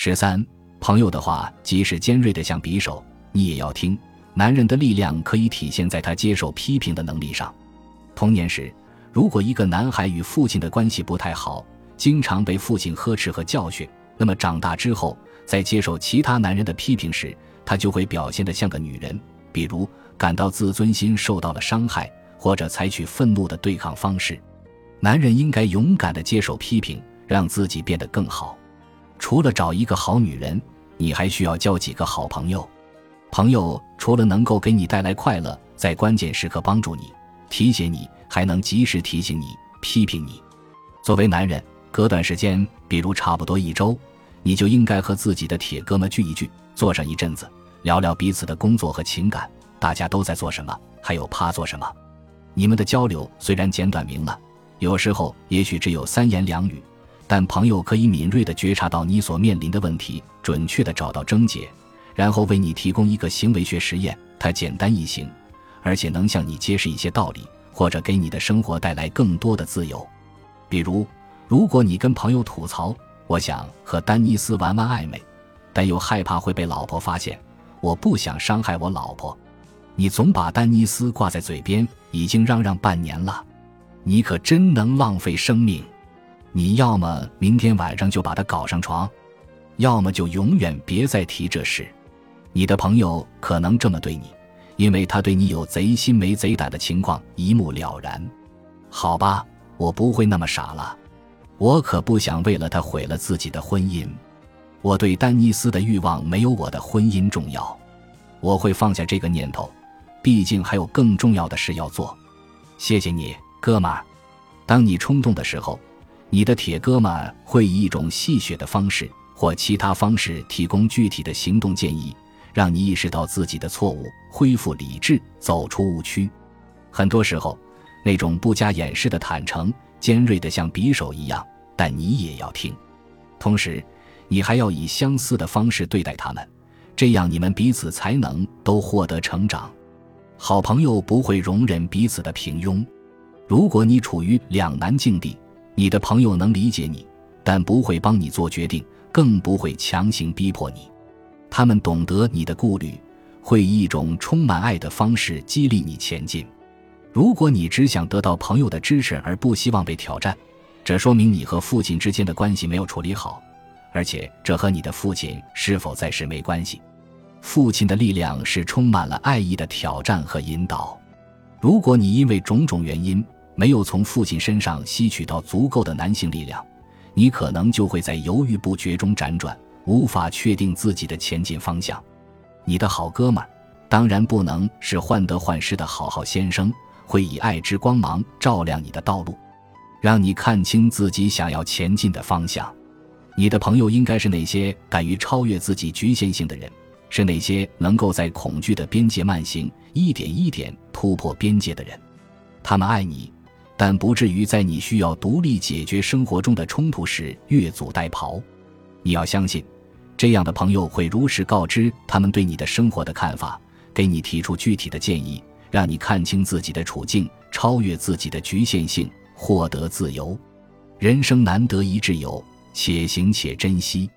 十三，朋友的话即使尖锐的像匕首，你也要听。男人的力量可以体现在他接受批评的能力上。童年时，如果一个男孩与父亲的关系不太好，经常被父亲呵斥和教训，那么长大之后，在接受其他男人的批评时，他就会表现得像个女人，比如感到自尊心受到了伤害，或者采取愤怒的对抗方式。男人应该勇敢地接受批评，让自己变得更好。除了找一个好女人，你还需要交几个好朋友。朋友除了能够给你带来快乐，在关键时刻帮助你、提携你，还能及时提醒你、批评你。作为男人，隔段时间，比如差不多一周，你就应该和自己的铁哥们聚一聚，坐上一阵子，聊聊彼此的工作和情感，大家都在做什么，还有怕做什么。你们的交流虽然简短明了，有时候也许只有三言两语，但朋友可以敏锐地觉察到你所面临的问题，准确地找到症结。然后为你提供一个行为学实验，它简单易行，而且能向你揭示一些道理，或者给你的生活带来更多的自由。比如，如果你跟朋友吐槽：“我想和丹尼斯玩玩暧昧，但又害怕会被老婆发现，我不想伤害我老婆。”你总把丹尼斯挂在嘴边，已经嚷嚷半年了，你可真能浪费生命！你要么明天晚上就把他搞上床，要么就永远别再提这事。你的朋友可能这么对你，因为他对你有贼心没贼胆的情况一目了然。好吧，我不会那么傻了，我可不想为了他毁了自己的婚姻。我对丹尼斯的欲望没有我的婚姻重要，我会放下这个念头，毕竟还有更重要的事要做。谢谢你，哥们儿。当你冲动的时候，你的铁哥们会以一种戏谑的方式或其他方式提供具体的行动建议。让你意识到自己的错误，恢复理智，走出误区。很多时候，那种不加掩饰的坦诚，尖锐的像匕首一样，但你也要听。同时，你还要以相似的方式对待他们，这样你们彼此才能都获得成长。好朋友不会容忍彼此的平庸。如果你处于两难境地，你的朋友能理解你，但不会帮你做决定，更不会强行逼迫你。他们懂得你的顾虑，会以一种充满爱的方式激励你前进。如果你只想得到朋友的支持而不希望被挑战，这说明你和父亲之间的关系没有处理好，而且这和你的父亲是否在世没关系。父亲的力量是充满了爱意的挑战和引导。如果你因为种种原因没有从父亲身上吸取到足够的男性力量，你可能就会在犹豫不决中辗转。无法确定自己的前进方向，你的好哥们儿当然不能是患得患失的好好先生，会以爱之光芒照亮你的道路，让你看清自己想要前进的方向。你的朋友应该是那些敢于超越自己局限性的人，是那些能够在恐惧的边界慢行，一点一点突破边界的人。他们爱你，但不至于在你需要独立解决生活中的冲突时越俎代庖。你要相信。这样的朋友会如实告知他们对你的生活的看法，给你提出具体的建议，让你看清自己的处境，超越自己的局限性，获得自由。人生难得一挚友，且行且珍惜。